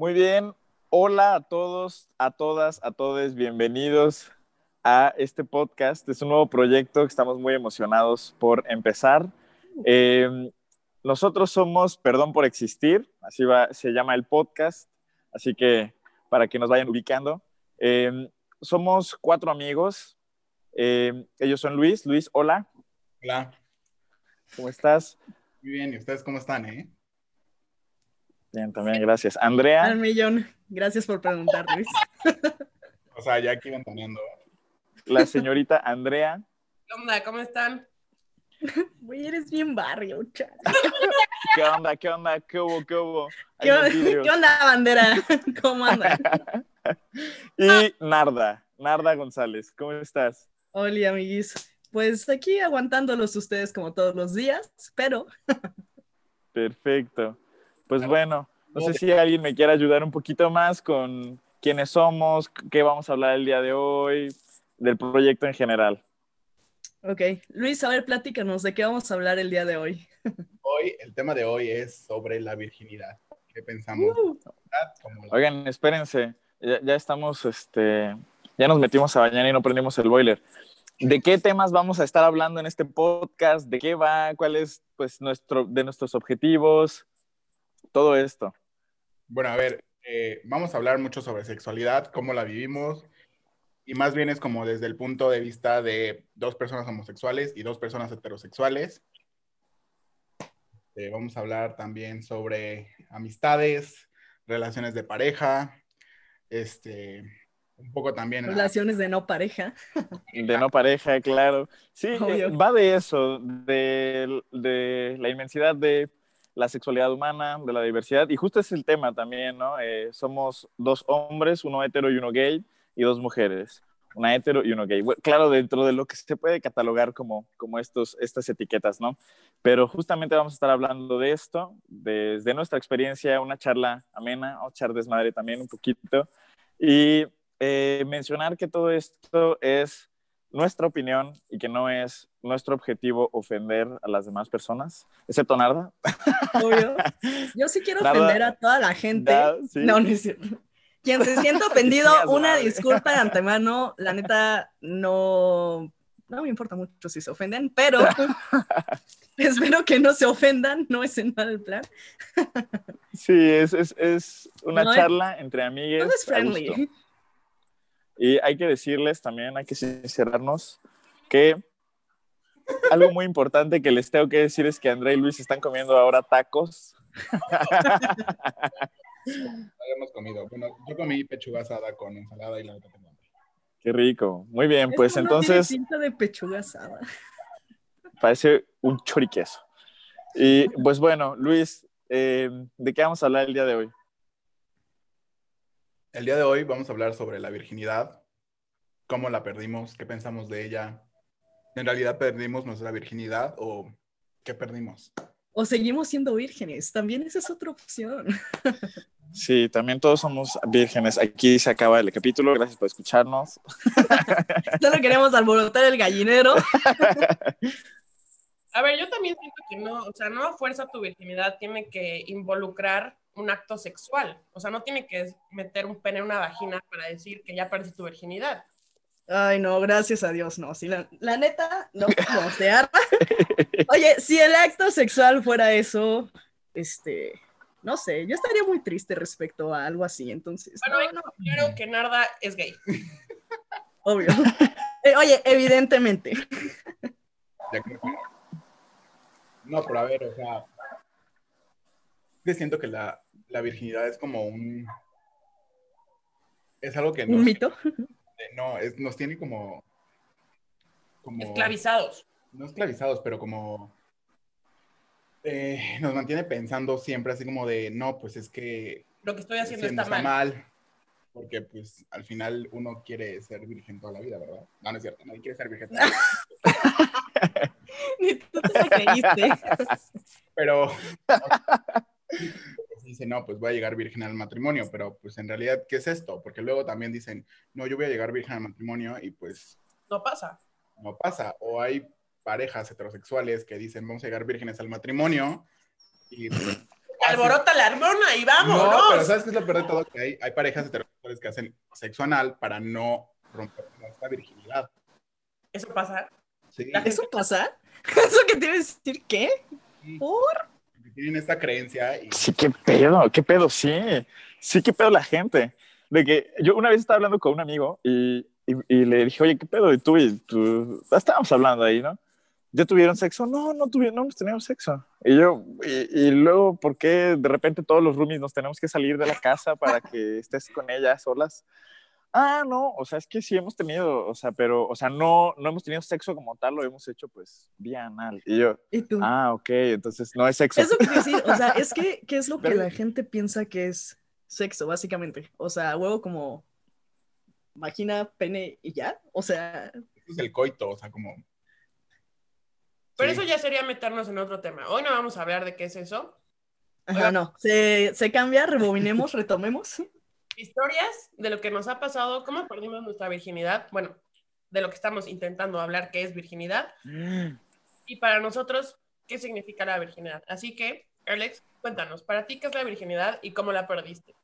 Muy bien. Hola a todos, a todas, a todos. Bienvenidos a este podcast. Es un nuevo proyecto que estamos muy emocionados por empezar. Eh, nosotros somos Perdón por Existir, así va, se llama el podcast, así que para que nos vayan ubicando. Eh, somos cuatro amigos. Eh, ellos son Luis. Luis, hola. Hola. ¿Cómo estás? Muy bien, ¿y ustedes cómo están, eh? Bien, también, gracias. Andrea. Al millón. Gracias por preguntar, Luis. O sea, ya aquí iban poniendo. La señorita Andrea. ¿Qué onda? ¿Cómo están? Güey, eres bien barrio, chaval. ¿Qué onda? ¿Qué onda? ¿Qué hubo? ¿Qué hubo? ¿Qué, onda, bandera? ¿Cómo andan? Y Narda, Narda González, ¿cómo estás? Hola, amiguis. Pues aquí aguantándolos ustedes como todos los días, pero Perfecto. Pues bueno, no sé si alguien me quiere ayudar un poquito más con quiénes somos, qué vamos a hablar el día de hoy, del proyecto en general. Ok, Luis, a ver, platícanos de qué vamos a hablar el día de hoy. Hoy, el tema de hoy es sobre la virginidad. ¿Qué pensamos? Uh, la- Oigan, espérense, ya, ya estamos, este, ya nos metimos a bañar y no prendimos el boiler. ¿De qué temas vamos a estar hablando en este podcast? ¿De qué va? ¿Cuál es, pues, nuestro, de nuestros objetivos? Todo esto. Bueno, a ver, eh, vamos a hablar mucho sobre sexualidad, cómo la vivimos, y más bien es como desde el punto de vista de dos personas homosexuales y dos personas heterosexuales. Eh, vamos a hablar también sobre amistades, relaciones de pareja, este, un poco también... relaciones de no pareja. De no pareja, claro. Sí, eh, Obvio. va de eso, de, de la inmensidad de la sexualidad humana, de la diversidad, y justo es el tema también, ¿no? Eh, somos dos hombres, uno hetero y uno gay, y dos mujeres, una hetero y uno gay. Claro, dentro de lo que se puede catalogar como, como estos, estas etiquetas, ¿no? Pero justamente vamos a estar hablando de esto, desde nuestra experiencia, una charla amena, o echar desmadre también un poquito, y eh, mencionar que todo esto es nuestra opinión y que no es nuestro objetivo ofender a las demás personas, excepto Narda. Obvio. Yo sí quiero ofender a toda la gente. Da- sí. No, no es cierto. Quien se sienta ofendido, una disculpa de antemano. La neta, no, no me importa mucho si se ofenden, pero espero que no se ofendan. No es en mal plan. Sí, es, es, es una No charla entre amigues. Todo es friendly. Y hay que decirles también, hay que sincerarnos, que algo muy importante que les tengo que decir es que André y Luis están comiendo ahora tacos. Habíamos comido. Bueno, yo comí pechuga asada con ensalada y la otra tengo hambre. Qué rico. Muy bien, pues Esto no tiene entonces pinta de pechuga asada. parece un choriqueso. Y pues bueno, Luis, eh, ¿de qué vamos a hablar el día de hoy? El día de hoy vamos a hablar sobre la virginidad, cómo la perdimos, qué pensamos de ella. ¿En realidad perdimos nuestra virginidad o qué perdimos? O seguimos siendo vírgenes. También esa es otra opción. Sí, también todos somos vírgenes. Aquí se acaba el capítulo. Gracias por escucharnos. Solo queremos alborotar el gallinero. A ver, yo también siento que no, o sea, no a fuerza tu virginidad tiene que involucrar un acto sexual. O sea, no tiene que meter un pene en una vagina para decir que ya perdiste tu virginidad. Ay, no, gracias a Dios, no. Si la, la neta, no, no se arma. Oye, si el acto sexual fuera eso, este, no sé, yo estaría muy triste respecto a algo así, entonces, Bueno, no, no, Claro que Narda es gay. obvio. Eh, oye, evidentemente. No, pero a ver, o sea, yo siento que la, la virginidad es como un... Es algo que Un nos, mito. No, es, nos tiene como... como Esclavizados. no esclavizados, pero como eh, nos mantiene pensando siempre así como de, no, pues es que Lo que estoy haciendo está mal. porque pues al final uno quiere ser virgen toda la vida, ¿verdad? No, no es cierto, nadie quiere ser virgen toda la vida. Ni tú te la creíste. Pero dice, no, pues voy a llegar virgen al matrimonio, pero pues en realidad, ¿qué es esto? Porque luego también dicen, no, yo voy a llegar virgen al matrimonio y pues No pasa. no pasa. O hay parejas heterosexuales que dicen, vamos a llegar vírgenes al matrimonio y pues, alborota la hormona y vámonos. No, pero ¿sabes qué es lo peor de todo? Que hay, hay parejas heterosexuales que hacen sexo anal para no romper esta virginidad. ¿Eso pasa? Sí. ¿Eso pasa? ¿Eso que te iba a decir qué? ¿Por? Porque Tienen esta creencia y Sí, qué pedo, qué pedo, sí. Sí, qué pedo la gente. De que yo una vez estaba hablando con un amigo y, y, y le dije, oye, qué pedo, y tú y tú, estábamos hablando ahí, ¿no? ¿Ya tuvieron sexo? No, no tuvieron, no hemos tenido sexo. Y yo, y, y luego, ¿por qué de repente todos los roomies nos tenemos que salir de la casa para que estés con ellas solas? Ah, no, o sea, es que sí hemos tenido, o sea, pero, o sea, no, no hemos tenido sexo como tal, lo hemos hecho pues vía anal. Y yo, ¿Y tú? ah, ok, entonces no es sexo. Eso que decir, o sea, es que, ¿qué es lo que Pero- la gente piensa que es sexo, básicamente? O sea, huevo como vagina, pene y ya. O sea, eso es el coito, o sea, como... Pero Sí. eso ya sería meternos en otro tema. Hoy no vamos a hablar de qué es eso. ajá, no. Se, se cambia, rebobinemos, retomemos. Historias de lo que nos ha pasado, cómo perdimos nuestra virginidad. Bueno, de lo que estamos intentando hablar, que es virginidad. Y para nosotros, ¿qué significa la virginidad? Así que, Alex, cuéntanos, para ti, ¿qué es la virginidad y cómo la perdiste?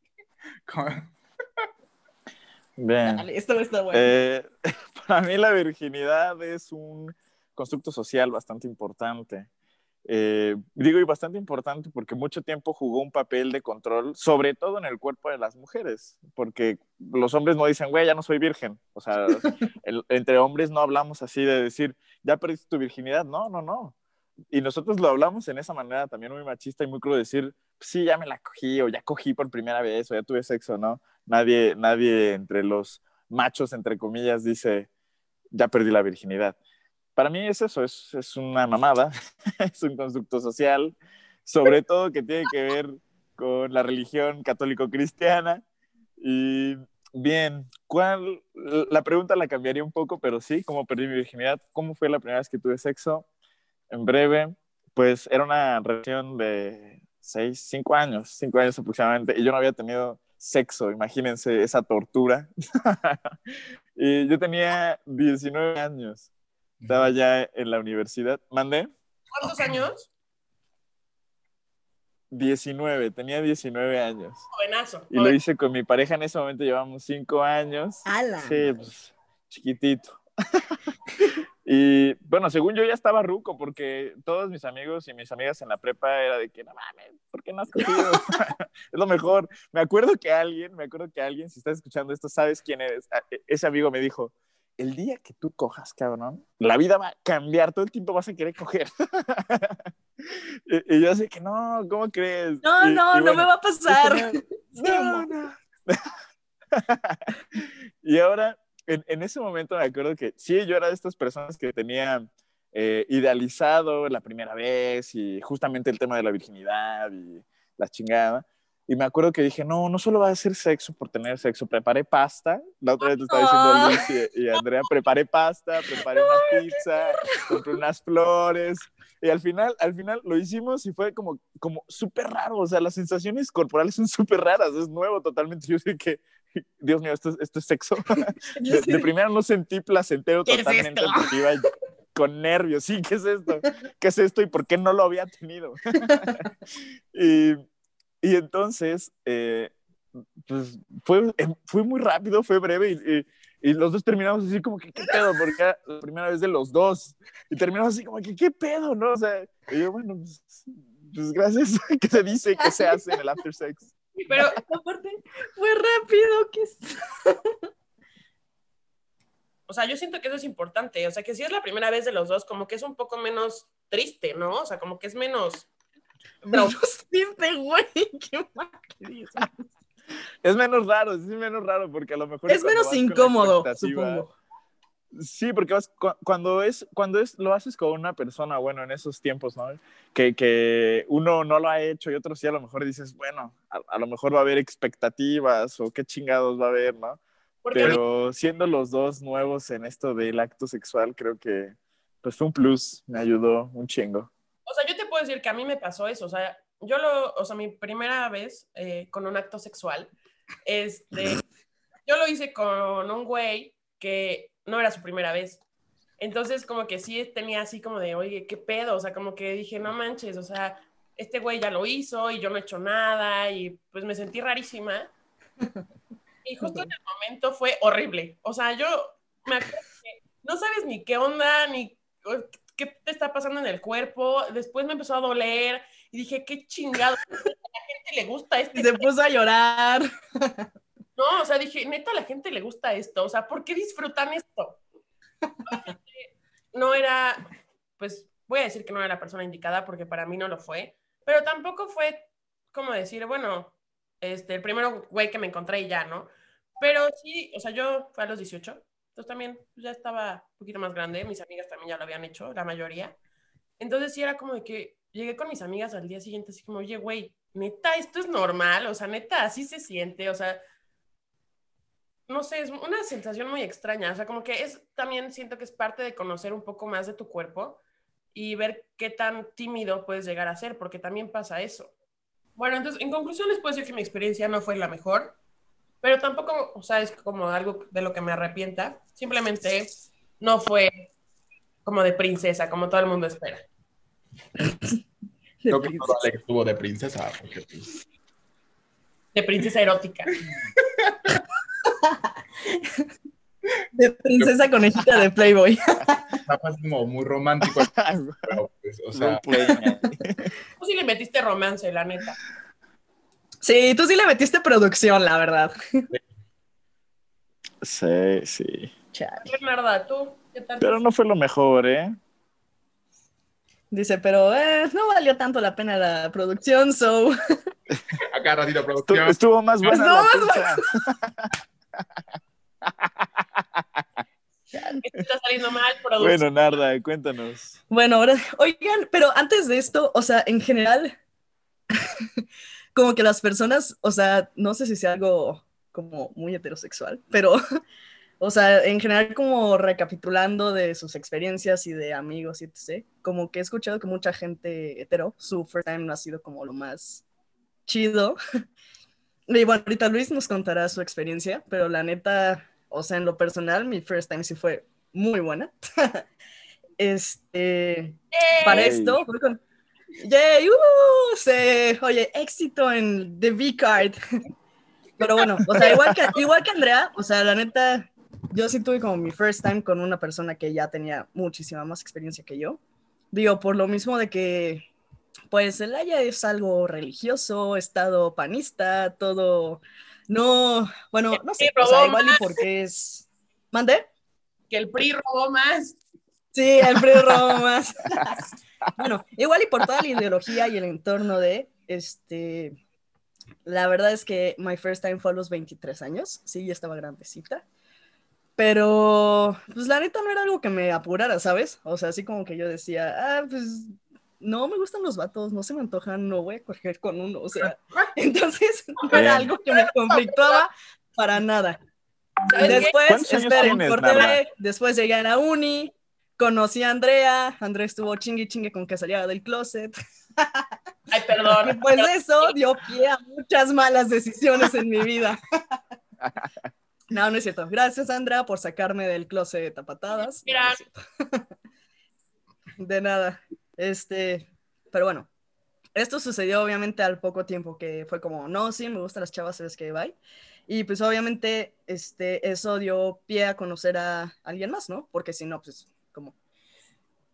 Bien. Dale, esto está bueno. Eh, para mí la virginidad es un constructo social bastante importante. Eh, digo y bastante importante porque mucho tiempo jugó un papel de control, sobre todo en el cuerpo de las mujeres, porque los hombres no dicen, güey, ya no soy virgen. O sea, el- entre hombres no hablamos así de decir, ya perdiste tu virginidad. No, no, no. Y nosotros lo hablamos en esa manera también muy machista y muy crudo, decir, sí, ya me la cogí, o ya cogí por primera vez, o ya tuve sexo, ¿no? Nadie, nadie entre los machos, entre comillas, dice, ya perdí la virginidad. Para mí es eso, es, es una mamada, es un constructo social, sobre todo que tiene que ver con la religión católico-cristiana. Y bien, ¿cuál? La pregunta la cambiaría un poco, pero sí, ¿cómo perdí mi virginidad? ¿Cómo fue la primera vez que tuve sexo? En breve, pues era una relación de seis, cinco años, cinco años aproximadamente, y yo no había tenido sexo, imagínense esa tortura. y yo tenía 19 años, estaba ya en la universidad. ¿Mandé? ¿Cuántos años? 19, tenía 19 años. Jovenazo. Y lo hice con mi pareja en ese momento, llevamos cinco años. ¡Hala! Sí, pues chiquitito. y bueno, según yo ya estaba ruco, porque todos mis amigos y mis amigas en la prepa era de que no mames, ¿por qué no has cogido? es lo mejor. Me acuerdo que alguien, me acuerdo que alguien, si estás escuchando esto, sabes quién eres. A- e- Ese amigo me dijo: el día que tú cojas, cabrón, la vida va a cambiar, todo el tiempo vas a querer coger. y, y yo así que no, ¿cómo crees? No, Y- no, y no me va a pasar. tenía- no, no. y ahora, en, en ese momento me acuerdo que sí, yo era de estas personas que tenía eh, idealizado la primera vez y justamente el tema de la virginidad y la chingada. Y me acuerdo que dije, no, no solo va a ser sexo por tener sexo, preparé pasta. La otra vez te estaba diciendo Liz y, y Andrea, preparé pasta, preparé una pizza, compré unas flores. Y al final, al final lo hicimos y fue como, como súper raro. O sea, las sensaciones corporales son súper raras. Es nuevo totalmente. Yo sé que, Dios mío, esto, es- esto es sexo. De, de primera no sentí placentero ¿Qué es totalmente esto? porque iba con nervios. Sí, ¿qué es esto? ¿Qué es esto y por qué no lo había tenido? y, y entonces, eh, pues fue, eh, fue muy rápido, fue breve y, y- y los dos terminamos así como que, ¿qué pedo? Porque era la primera vez de los dos. Y terminamos así como que, ¿qué pedo? ¿No? O sea, y yo, bueno, pues, pues gracias. ¿Qué se dice? ¿Qué se hace en el after sex? Pero, Aparte, fue rápido que o sea, yo siento que eso es importante. O sea, que si es la primera vez de los dos, como que es un poco menos triste, ¿no? O sea, como que es menos. No, triste, güey. Qué mal. Es menos raro, es menos raro porque a lo mejor... Es menos incómodo, supongo. Sí, porque vas, cu- cuando es, cuando es, lo haces con una persona, bueno, en esos tiempos, ¿no? Que, que uno no lo ha hecho y otro sí, a lo mejor dices, bueno, a, a lo mejor va a haber expectativas o qué chingados va a haber, ¿no? Porque Pero siendo los dos nuevos en esto del acto sexual, creo que pues fue un plus, me ayudó un chingo. O sea, yo te puedo decir que a mí me pasó eso. O sea, yo lo, o sea, mi primera vez eh, con un acto sexual, este, yo lo hice con un güey que no era su primera vez. Entonces, como que sí tenía así como de, oye, ¿qué pedo? O sea, como que dije, no manches, o sea, este güey ya lo hizo y yo no he hecho nada y pues me sentí rarísima. Y justo en el momento fue horrible. O sea, yo me acuerdo que no sabes ni qué onda, ni qué te está pasando en el cuerpo. Después me empezó a doler y dije, qué chingado. A la gente le gusta este. Y se puso a llorar. No, o sea, dije, neta, a la gente le gusta esto. O sea, ¿por qué disfrutan esto? No era, pues voy a decir que no era la persona indicada porque para mí no lo fue, pero tampoco fue como decir, bueno, este, el primero güey que me encontré y ya, ¿no? Pero sí, o sea, yo fui a los 18, entonces también pues, ya estaba un poquito más grande, mis amigas también ya lo habían hecho, la mayoría. Entonces sí era como de que llegué con mis amigas al día siguiente así como, oye, güey, neta, esto es normal, o sea, neta, así se siente, o sea, no sé, es una sensación muy extraña, o sea, como que es, también siento que es parte de conocer un poco más de tu cuerpo y ver qué tan tímido puedes llegar a ser, porque también pasa eso. Bueno, entonces, en conclusión, les puedo decir que mi experiencia no fue la mejor, pero tampoco, o sea, es como algo de lo que me arrepienta, simplemente no fue como de princesa, como todo el mundo espera. Creo que todo Alex estuvo de princesa, porque pues... De princesa erótica. De princesa conejita de Playboy. Está pues como muy romántico. pero, pues, o sea, Roleplay. Tú sí le metiste romance, la neta. Sí, tú sí le metiste producción, la verdad. sí, sí. Bernarda, ¿tú qué tal? Pero no fue lo mejor, ¿eh? Dice, pero eh, no valió tanto la pena la producción, so. acá ratito producción. Estuvo más buena Estuvo la más está saliendo mal, producción. Bueno, Narda, cuéntanos. Bueno, ahora, oigan, pero antes de esto, o sea, en general, como que las personas, o sea, no sé si sea algo como muy heterosexual, pero, o sea, en general como recapitulando de sus experiencias y de amigos y etc., como que he escuchado que mucha gente hetero, su first time no ha sido como lo más chido. Y bueno, ahorita Luis nos contará su experiencia, pero la neta, o sea, en lo personal, mi first time sí fue muy buena. este, para esto, fue con... ¡Yay! ¡Uh! Se, oye, éxito en The V-Card. Pero bueno, o sea, igual que, igual que Andrea, o sea, la neta, yo sí tuve como mi first time con una persona que ya tenía muchísima más experiencia que yo. Digo, por lo mismo de que, pues, el Haya es algo religioso, estado panista, todo, no, bueno, no sé, o sea, robó igual y más. porque es... ¿Mande? Que el PRI robó más. Sí, Alfredo Romas. bueno, igual y por toda la ideología y el entorno de, este, la verdad es que my first time fue a los 23 años, sí, ya estaba grandecita, pero pues la neta no era algo que me apurara, ¿sabes? O sea, así como que yo decía, ah, pues no me gustan los vatos, no se me antojan, no voy a coger con uno, o sea, entonces no era Bien. algo que me conflictuaba para nada. Después, ¿Cuántos años esperen, tienes, después llegué a la uni, conocí a Andrea, Andrea estuvo chingue chingue con que salía del closet. Ay, perdón. Y pues eso dio pie a muchas malas decisiones en mi vida. No, no es cierto. Gracias, Andrea, por sacarme del closet a patadas. No, no es cierto. De nada. Este, pero bueno, esto sucedió obviamente al poco tiempo que fue como, no, sí, me gustan las chavas, ¿sabes qué? Bye. Y pues obviamente este, eso dio pie a conocer a alguien más, ¿no? Porque si no, pues.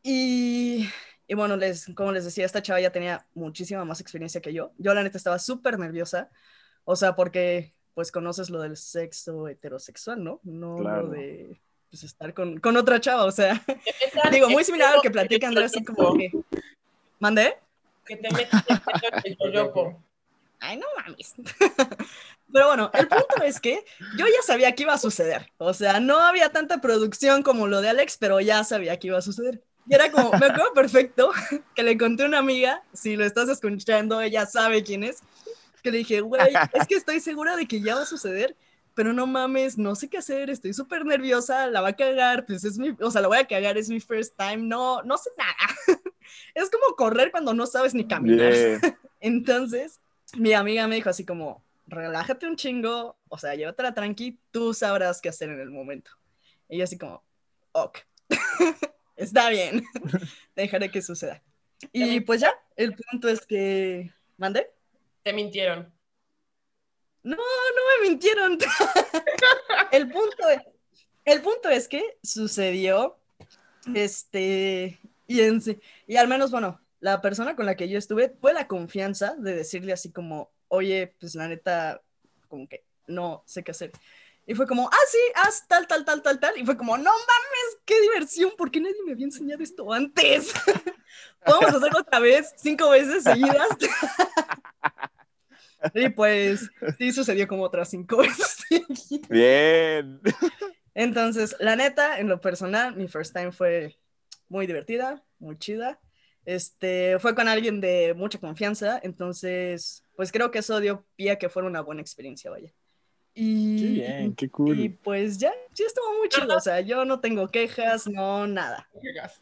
Y, y bueno, les, como les decía, esta chava ya tenía muchísima más experiencia que yo. Yo la neta estaba súper nerviosa, o sea, porque pues conoces lo del sexo heterosexual, ¿no? No Claro. lo de pues, estar con, con otra chava, o sea, digo, muy similar a lo que platica el Andrea, así como que... ¿Mandé? Que te metas el yoyopo. Ay, no mames. Pero bueno, el punto es que yo ya sabía que iba a suceder. O sea, no había tanta producción como lo de Alex, pero ya sabía que iba a suceder. Y era como, me acuerdo perfecto que le conté a una amiga, si lo estás escuchando, ella sabe quién es, que le dije, güey, es que estoy segura de que ya va a suceder, pero no mames, no sé qué hacer, estoy súper nerviosa, la va a cagar, pues es mi, o sea, la voy a cagar, es mi first time, no, no sé nada. Es como correr cuando no sabes ni caminar. Entonces, mi amiga me dijo así como, relájate un chingo, o sea, llévatela tranqui, tú sabrás qué hacer en el momento. Y yo así como, ok, está bien, dejaré que suceda. Y pues ya, el punto es que. ¿Mande? Te mintieron. No, no me mintieron. el, punto es, el punto es que sucedió. Este. Y, en, y al menos, bueno, la persona con la que yo estuve fue la confianza de decirle así como, oye, pues la neta, como que no sé qué hacer. Y fue como, ah, sí, haz tal, tal, tal, tal, tal. Y fue como, no mames, qué diversión, ¿por qué nadie me había enseñado esto antes? Podemos hacerlo otra vez, cinco veces seguidas. y pues, sí sucedió como otras cinco veces seguidas. Bien. Entonces, la neta, en lo personal, mi first time fue muy divertida, muy chida. Este, fue con alguien de mucha confianza, entonces, pues creo que eso dio pie a que fuera una buena experiencia, vaya. Y, Qué bien, qué y cool. pues ya, sí estuvo muy chido, o sea, yo no tengo quejas, no nada.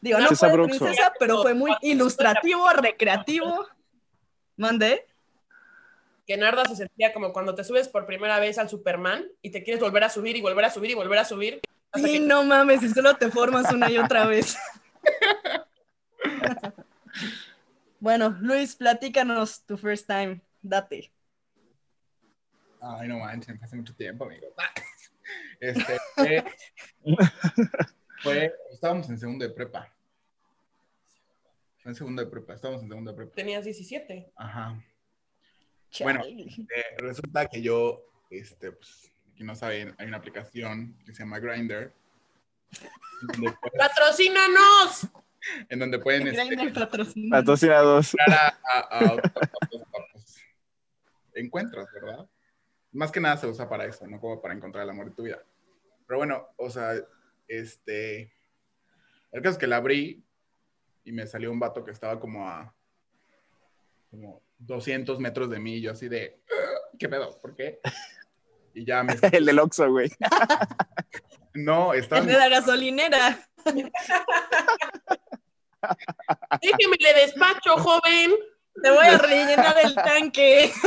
Digo, No, fue princesa, pero fue muy ilustrativo, recreativo. Mandé. Que Narda se sentía como cuando te subes por primera vez al Superman y te quieres volver a subir y volver a subir y volver a subir. Sí, que no mames, y solo te formas una y otra vez. bueno, Luis, platícanos tu first time. Date. Ay, no manches, hace mucho tiempo, amigo. Este, fue, fue- estábamos en segundo de prepa. Fue en segundo de prepa, estábamos en segundo de prepa. tenías 17. Ajá. Bueno. Eh, resulta que yo, este, pues, que no saben, hay una aplicación que se llama donde pueden, ¡Patrocínanos! en donde pueden este. Patrocinados. a, encuentros, ¿verdad? Más que nada se usa para eso, no como para encontrar el amor de tu vida. Pero bueno, o sea, este. El caso es que la abrí y me salió un vato que estaba como a. como 200 metros de mí, y yo así de. ¿Qué pedo? ¿Por qué? Y ya me. El del Oxxo, güey. No, estaba. El de la gasolinera. Déjeme le despacho, joven. Te voy a rellenar el tanque.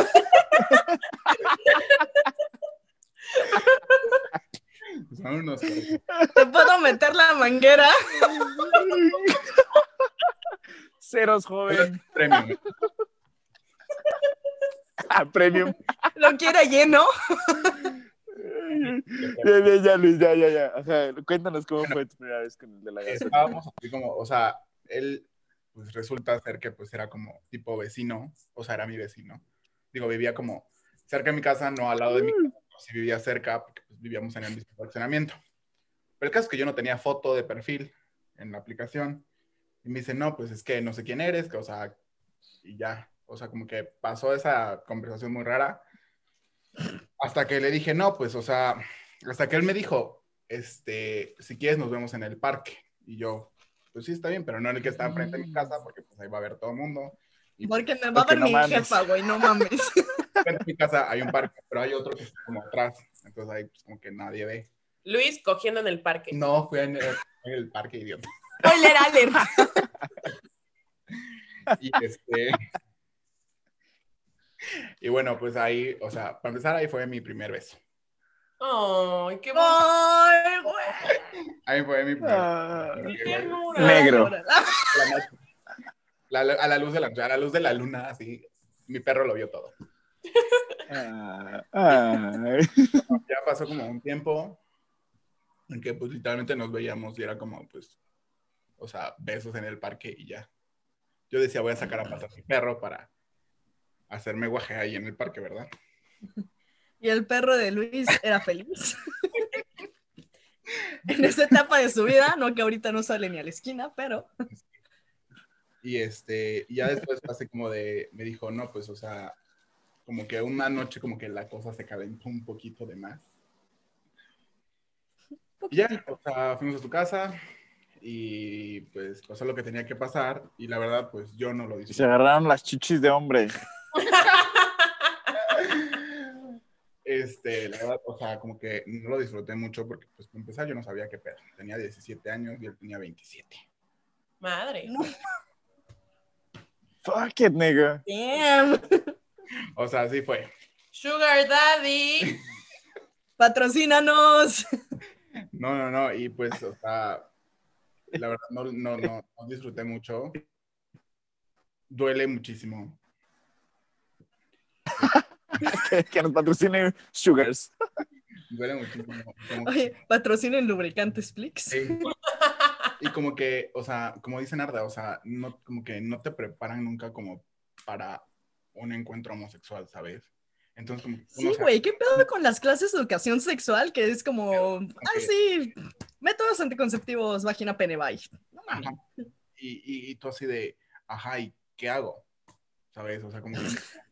Unos Te puedo meter la manguera. Ceros, joven. premium. Ah, premium. Lo quiere lleno. Ya, ya, ya, Luis, ya, ya, ya. Ajá, cuéntanos cómo fue tu primera vez con el de la gasolina. estábamos así como, o sea, él, pues resulta ser que pues era como tipo vecino, o sea, era mi vecino. Digo, vivía como cerca de mi casa, no al lado de mi casa, pero sí vivía cerca, porque pues, vivíamos en el mismo fraccionamiento. Pero el caso es que yo no tenía foto de perfil en la aplicación. Y me dice, no, pues es que no sé quién eres, que, o sea, y ya. O sea, como que pasó esa conversación muy rara. Hasta que le dije, no, pues, o sea, hasta que él me dijo, este, si quieres nos vemos en el parque. Y yo, pues sí, está bien, pero no en el que está enfrente de mi casa, porque pues ahí va a ver todo el mundo. Y pues, Porque me va a ver no mi mames. jefa, güey, no mames. enfrente de mi casa hay un parque, pero hay otro que está como atrás. Entonces ahí pues como que nadie ve. Luis cogiendo en el parque. No, fui en el, en el parque, idiota. Spoiler alert. Y este... Y bueno, pues ahí, o sea, para empezar, ahí fue mi primer beso. ¡Ay, qué bonito! Ay, güey. Ahí fue mi Ah. Negro. la noche. La- a la luz de la, a la luz de la luna, así, mi perro lo vio todo. ah. Ya pasó como un tiempo en que pues literalmente nos veíamos y era como pues, o sea, besos en el parque y ya. Yo decía, voy a sacar a pasar mi perro para hacerme guaje ahí en el parque, ¿verdad? Y el perro de Luis era feliz. en esa etapa de su vida, no que ahorita no sale ni a la esquina, pero Y este, y ya después pasé como de, me dijo, no, pues, o sea, como que una noche como que la cosa se calentó un poquito de más. Y ya, o sea, fuimos a su casa y pues pasó lo que tenía que pasar y la verdad, pues yo no lo Y se disfruté. agarraron las chichis de hombre. Este, la verdad, o sea, como que no lo disfruté mucho porque, pues, para empezar, yo no sabía qué pedo. Tenía 17 años y él tenía 27. Madre. Fuck it, nigga. damn. O sea, así fue. Sugar Daddy. Patrocínanos. No, no, no, y pues, o sea, la verdad, no, no, no, no disfruté mucho. duele muchísimo. que, que nos patrocine Sugars. Duele muchísimo. Como- Oye, patrocinen lubricantes Flix. Sí. Y como que, o sea, como dice Narda, o sea, no, como que no te preparan nunca como para un encuentro homosexual, ¿sabes? Entonces, como Sí, güey, ¿qué pedo con las clases de educación sexual? Que es como, ah, sí, métodos anticonceptivos, vagina, pene, bye. No mames. Ajá. Y, y, y tú así de, ajá, ¿y qué hago? ¿Sabes? O sea, como que,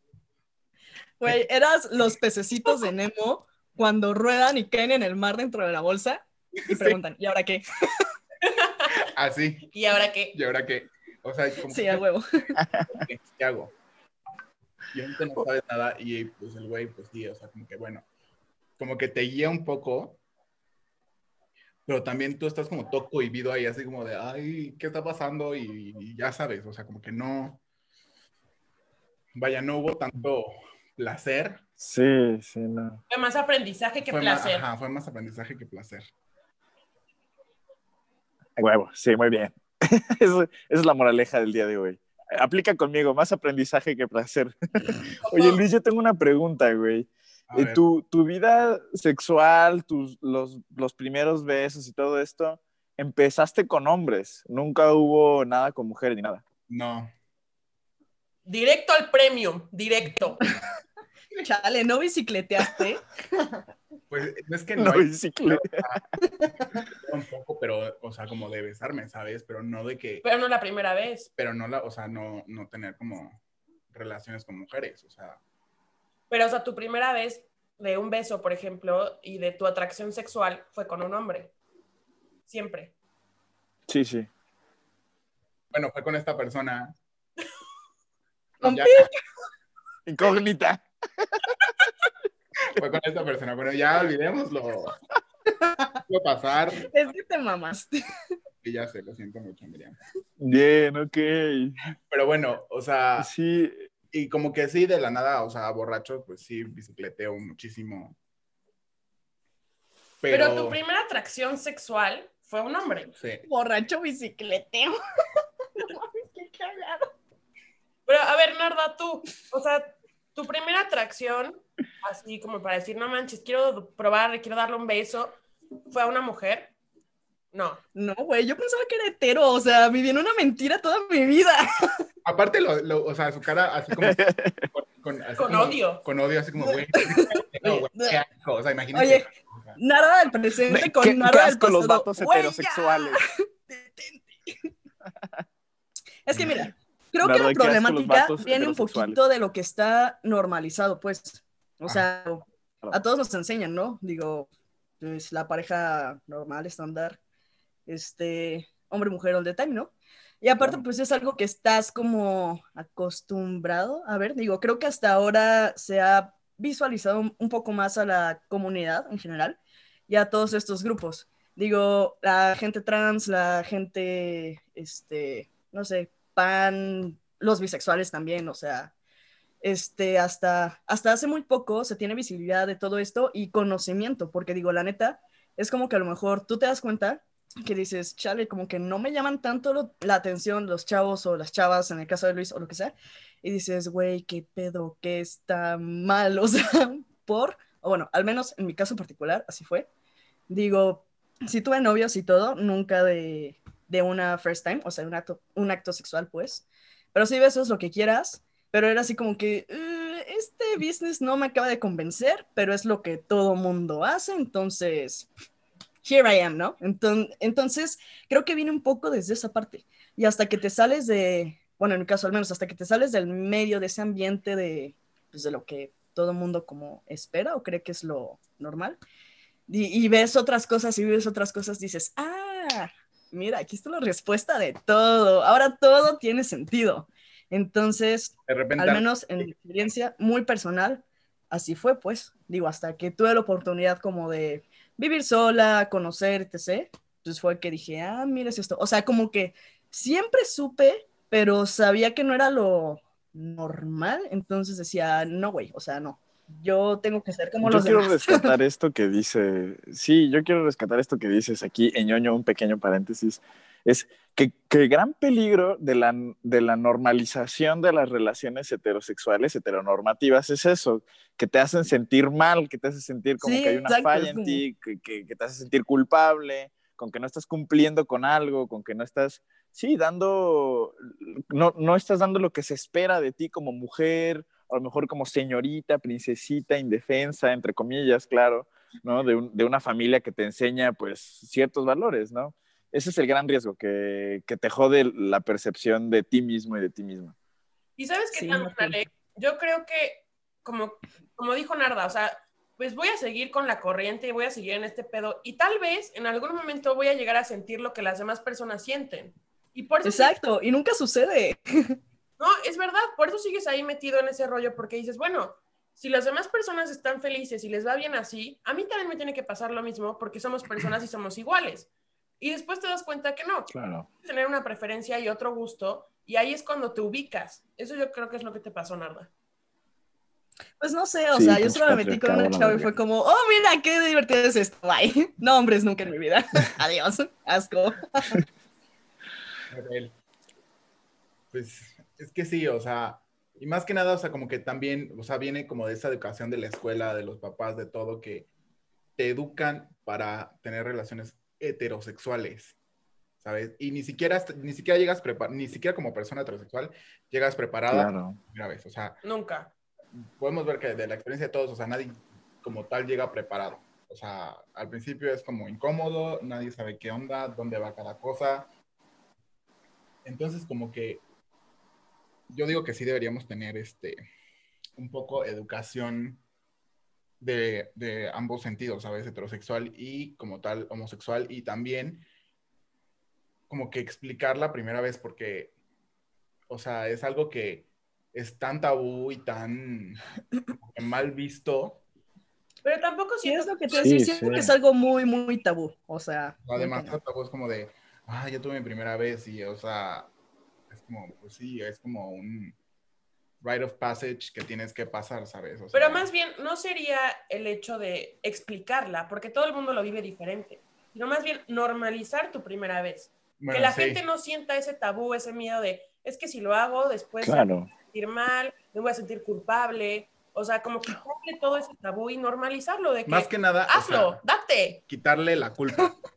Güey, eras los pececitos de Nemo cuando ruedan y caen en el mar dentro de la bolsa y preguntan, ¿y ahora qué? así, ¿Y ahora qué? ¿y ahora qué? O sea, como Sí, que, a huevo. ¿qué, hago? Y ahorita no sabes nada y pues el güey, pues sí, o sea, como que bueno, como que te guía un poco, pero también tú estás como todo cohibido ahí, así como de, ay, ¿qué está pasando? Y, y ya sabes, o sea, como que no, vaya, no hubo tanto placer. Sí, sí, no. Fue más aprendizaje que fue más, placer. ajá, fue más aprendizaje que placer. Huevo, sí, muy bien. Esa es la moraleja del día de hoy. Aplica conmigo, más aprendizaje que placer. Oye, Luis, yo tengo una pregunta, güey. Eh, tu, tu vida sexual, tus, los, los primeros besos y todo esto, empezaste con hombres. Nunca hubo nada con mujeres ni nada. No, Directo al premium, directo. Chale, ¿no bicicleteaste? pues es que no, No, hay bicicleta. un poco, pero, o sea, como de besarme, ¿sabes? Pero no de que, Pero no la primera vez. pero no la, o sea, no, no tener como relaciones con mujeres, o sea, Pero, o sea, tu primera vez de un beso, por ejemplo, y de tu atracción sexual fue con un hombre. Siempre. Sí, sí. bueno, fue con esta persona. Ya, Incógnita. fue con esta persona, pero ya olvidémoslo. Puede pasar, Es que te mamaste. y ya sé, lo siento mucho, Miriam. Bien, ok. Pero bueno, o sea, Sí, y como que sí, de la nada, o sea, borracho, pues sí, bicicleteo muchísimo. Pero, Pero, tu primera atracción sexual fue un hombre. sí. Borracho bicicleteo. No mames, qué cagado. Pero, a ver, Narda, tú, o sea, tu primera atracción, así como para decir, no manches, quiero probar, quiero darle un beso, ¿fue a una mujer? No. No, güey, yo pensaba que era hetero, o sea, viví en una mentira toda mi vida. Aparte, lo, lo- o sea, su cara así como... Con, con- así Con como- odio. Con odio, así como, güey. no, güey, qué asco, o sea, imagínate. Oye, Nada del presente qué, con qué nada del asco los pasado. vatos Güey, heterosexuales. Es que mira, creo que la problemática viene un poquito de lo que está normalizado, pues. O sea, Claro. a todos nos enseñan, ¿no? Digo, pues la pareja normal, estándar, este, hombre-mujer all the time, ¿no? Y aparte, pues es algo que estás como acostumbrado a ver. Digo, creo que hasta ahora se ha visualizado un poco más a la comunidad en general y a todos estos grupos. Digo, la gente trans, la gente, este, no sé, pan, los bisexuales también, o sea, este, hasta, hasta hace muy poco se tiene visibilidad de todo esto y conocimiento, porque digo, la neta, es como que a lo mejor tú te das cuenta que dices, chale, como que no me llaman tanto la atención los chavos o las chavas, en el caso de Luis o lo que sea, y dices, güey, qué pedo, qué está mal, o sea, por, o bueno, al menos en mi caso particular, así fue. Digo, si tuve novios y todo, nunca de, de una first time, o sea, un acto, un acto sexual, pues, pero sí besos, lo que quieras, pero era así como que, "Eh, este business no me acaba de convencer, pero es lo que todo mundo hace, entonces, here I am, ¿no? Enton- Entonces, creo que viene un poco desde esa parte. Y hasta que te sales de, bueno, en mi caso al menos, hasta que te sales del medio de ese ambiente de, pues, de lo que todo mundo como espera o cree que es lo normal, y, y ves otras cosas y ves otras cosas, dices, ah, mira, aquí está la respuesta de todo, ahora todo tiene sentido. Entonces, De repente, al menos en mi experiencia muy personal, así fue, pues. Digo, hasta que tuve la oportunidad como de vivir sola, conocer, etc. Pues fue que dije, ah, mira es esto. O sea, como que siempre supe, pero sabía que no era lo normal. Entonces decía, no, güey, o sea, no. Yo tengo que ser como yo los quiero demás. rescatar esto que dice, sí, yo quiero rescatar esto que dices aquí en ñoño, un pequeño paréntesis. Es que, que el gran peligro de la, de la normalización de las relaciones heterosexuales, heteronormativas, es eso, que te hacen sentir mal, que te hace sentir como Sí, que hay una exacto, falla en ti, que, que- que te hace sentir culpable, con que no estás cumpliendo con algo, con que no estás, sí, dando, no, no estás dando lo que se espera de ti como mujer, a lo mejor como señorita, princesita, indefensa, entre comillas, claro, ¿no? De, un- de una familia que te enseña, pues, ciertos valores, ¿no? Ese es el gran riesgo, que, que te jode la percepción de ti mismo y de ti misma. Y sabes qué Sí. Ale? Yo creo que, como, como dijo Narda, o sea, pues voy a seguir con la corriente y voy a seguir en este pedo. Y tal vez en algún momento voy a llegar a sentir lo que las demás personas sienten. Y por eso, Exacto, y nunca sucede. no, es verdad, por eso sigues ahí metido en ese rollo, porque dices, bueno, si las demás personas están felices y les va bien así, a mí también me tiene que pasar lo mismo porque somos personas y somos iguales. Y después te das cuenta que no, Claro. tener una preferencia y otro gusto, y ahí es cuando te ubicas. Eso yo creo que es lo que te pasó, Narda. Pues no sé, o Sí, sea, yo solo me metí con una chava y fue como, oh, mira, qué divertido es esto, bye. No, hombres, nunca en mi vida. Adiós, asco. Pues es que sí, o sea, y más que nada, o sea, como que también, o sea, viene como de esa educación de la escuela, de los papás, de todo, que te educan para tener relaciones heterosexuales, ¿sabes? Y ni siquiera, ni siquiera llegas preparado, ni siquiera como persona heterosexual, llegas preparada Claro. primera vez, o sea, Nunca. podemos ver que de la experiencia de todos, o sea, nadie como tal llega preparado. O sea, al principio es como incómodo, nadie sabe qué onda, dónde va cada cosa. Entonces, como que yo digo que sí deberíamos tener este un poco educación de, de ambos sentidos, ¿sabes? Heterosexual y como tal homosexual y también como que explicar la primera vez porque, o sea, es algo que es tan tabú y tan mal visto. Pero tampoco Sí, siento es lo que te Sí, siento sí. que es algo muy, muy tabú. O sea, Además, tabú es como de, ah, yo tuve mi primera vez y, o sea, es como, pues sí, es como un rite of passage que tienes que pasar, ¿sabes? O sea, Pero más bien, no sería el hecho de explicarla, porque todo el mundo lo vive diferente, sino más bien normalizar tu primera vez. bueno, que la sí. gente no sienta ese tabú, ese miedo de, es que si lo hago, después me Claro. voy a sentir mal, me voy a sentir culpable. O sea, como quitarle todo ese tabú y normalizarlo de que, Más que nada, o hazlo, sea, date. quitarle la culpa.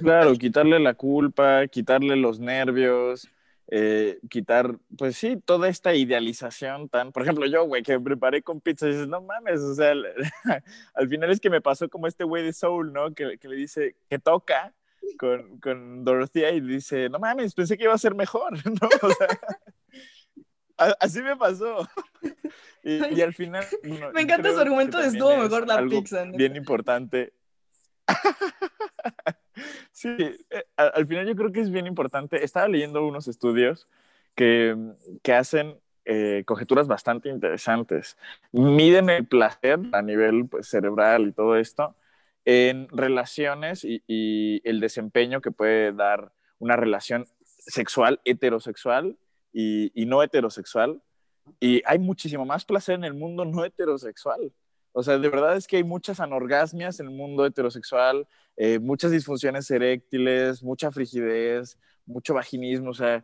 Claro, quitarle la culpa, quitarle los nervios, eh, quitar, pues sí, toda esta idealización tan, por ejemplo, yo, güey, que me preparé con pizza, y dices, no mames, o sea, al, al final es que me pasó como este güey de Soul, ¿no? Que, que le dice, que toca con, con Dorothea y dice, no mames, pensé que iba a ser mejor, ¿no? O sea, así me pasó. Y, y al final... no, Me encanta su argumento de estuvo es mejor la pizza, neta. Bien importante. Sí, eh, al, al final yo creo que es bien importante. Estaba leyendo unos estudios que, que hacen eh, conjeturas bastante interesantes. Miden el placer a nivel pues, cerebral y todo esto en relaciones y, el desempeño que puede dar una relación sexual, heterosexual y no heterosexual. Y hay muchísimo más placer en el mundo no heterosexual. O sea, de verdad es que hay muchas anorgasmias en el mundo heterosexual, eh, muchas disfunciones eréctiles, mucha frigidez, mucho vaginismo, o sea,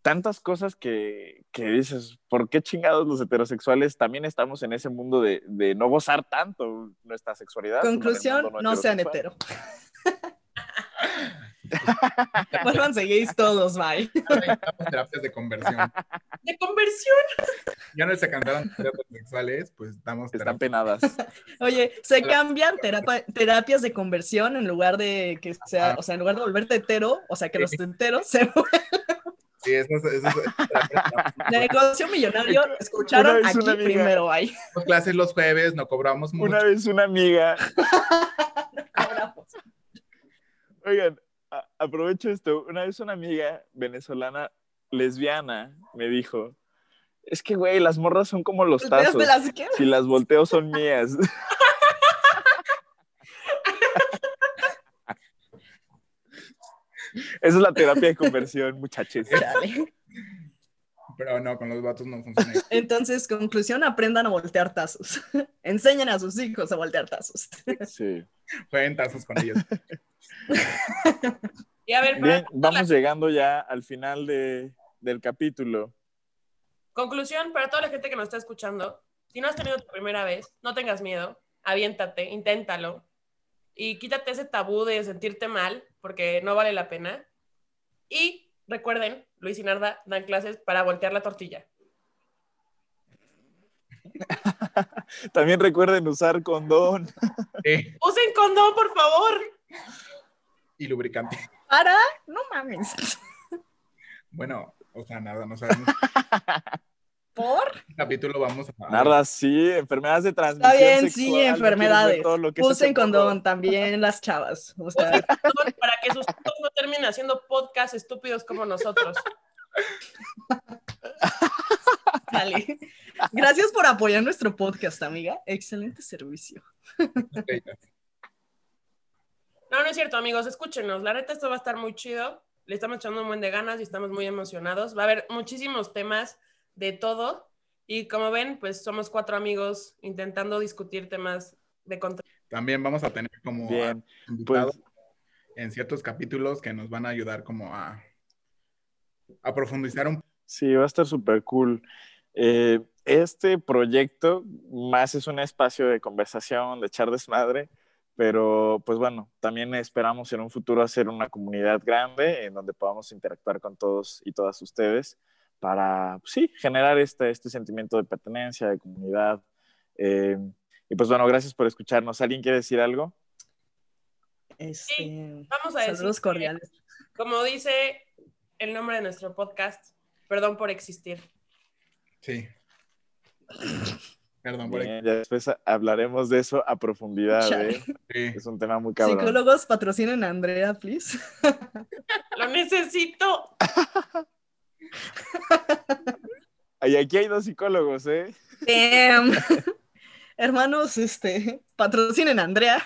tantas cosas que, que dices, ¿por qué chingados los heterosexuales también estamos en ese mundo de, de no gozar tanto nuestra sexualidad? Conclusión, mundo no sean hetero. Vuelvan gays todos, bye. Ahora terapias de conversión. De conversión. Ya no se cantaron terapias sexuales, pues damos Están terapias. penadas. Oye, se cambian terapias de conversión en lugar de que sea, Ajá. o sea, en lugar de volverte hetero, o sea, que los heteros se Sí, esas, esas, esas- negocio millonario, escucharon aquí amiga- primero, bye. tenemos clases los jueves, no cobramos mucho. Una vez una amiga, Cobramos. oigan, aprovecho esto, una vez una amiga venezolana lesbiana me dijo, es que, güey, las morras son como los tazos. de las Si las volteo son mías. Esa es la terapia de conversión, muchachos. Pero no, con los vatos no funciona. Entonces, conclusión, aprendan a voltear tazos. Enseñen a sus hijos a voltear tazos. Sí. Jueguen tazos con ellos. Y a ver, para Bien, toda vamos llegando ya al final de, del capítulo. Conclusión, para toda la gente que nos está escuchando, si no has tenido tu primera vez, no tengas miedo, aviéntate, inténtalo y quítate ese tabú de sentirte mal, porque no vale la pena. Y recuerden, Luis y Narda dan clases para voltear la tortilla. También recuerden usar condón. Usen condón, por favor. y lubricante. Para, no mames. Bueno, o sea, nada, no sabemos. ¿Por? este capítulo vamos a. Nada, sí, enfermedades de transmisión Está bien, sexual, sí, enfermedades. todo lo que se Usen condón también las chavas. O sea, Usen condón para que sus hijos no terminen haciendo podcasts estúpidos como nosotros. dale. Gracias por apoyar nuestro podcast, amiga. Excelente servicio. No, no es cierto, amigos, escúchenos. La neta, esto va a estar muy chido. Le estamos echando un buen de ganas y estamos muy emocionados. Va a haber muchísimos temas de todo. Y como ven, pues somos cuatro amigos intentando discutir temas de contenido. También vamos a tener como Bien, invitados pues en ciertos capítulos que nos van a ayudar como a, a profundizar un sí, va a estar súper cool. Eh, este proyecto más es un espacio de conversación, de echar desmadre, pero pues bueno, también esperamos en un futuro hacer una comunidad grande en donde podamos interactuar con todos y todas ustedes para, pues, sí, generar este, este sentimiento de pertenencia, de comunidad. Eh, y pues bueno, gracias por escucharnos. ¿Alguien quiere decir algo? Este, Vamos a decir, saludos que, cordiales. como dice el nombre de nuestro podcast, perdón por existir. Sí. Perdón por Bien, ya después hablaremos de eso a profundidad. ¿eh? Sí. Es un tema muy cabrón. Psicólogos patrocinen a Andrea, please. Lo necesito. Y aquí hay dos psicólogos, ¿eh? Damn. Hermanos, este, patrocinen a Andrea.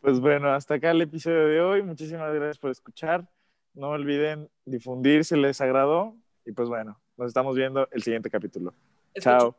Pues bueno, hasta acá el episodio de hoy. Muchísimas gracias por escuchar. No olviden difundir si les agradó. Y pues bueno, nos estamos viendo el siguiente capítulo. Chao.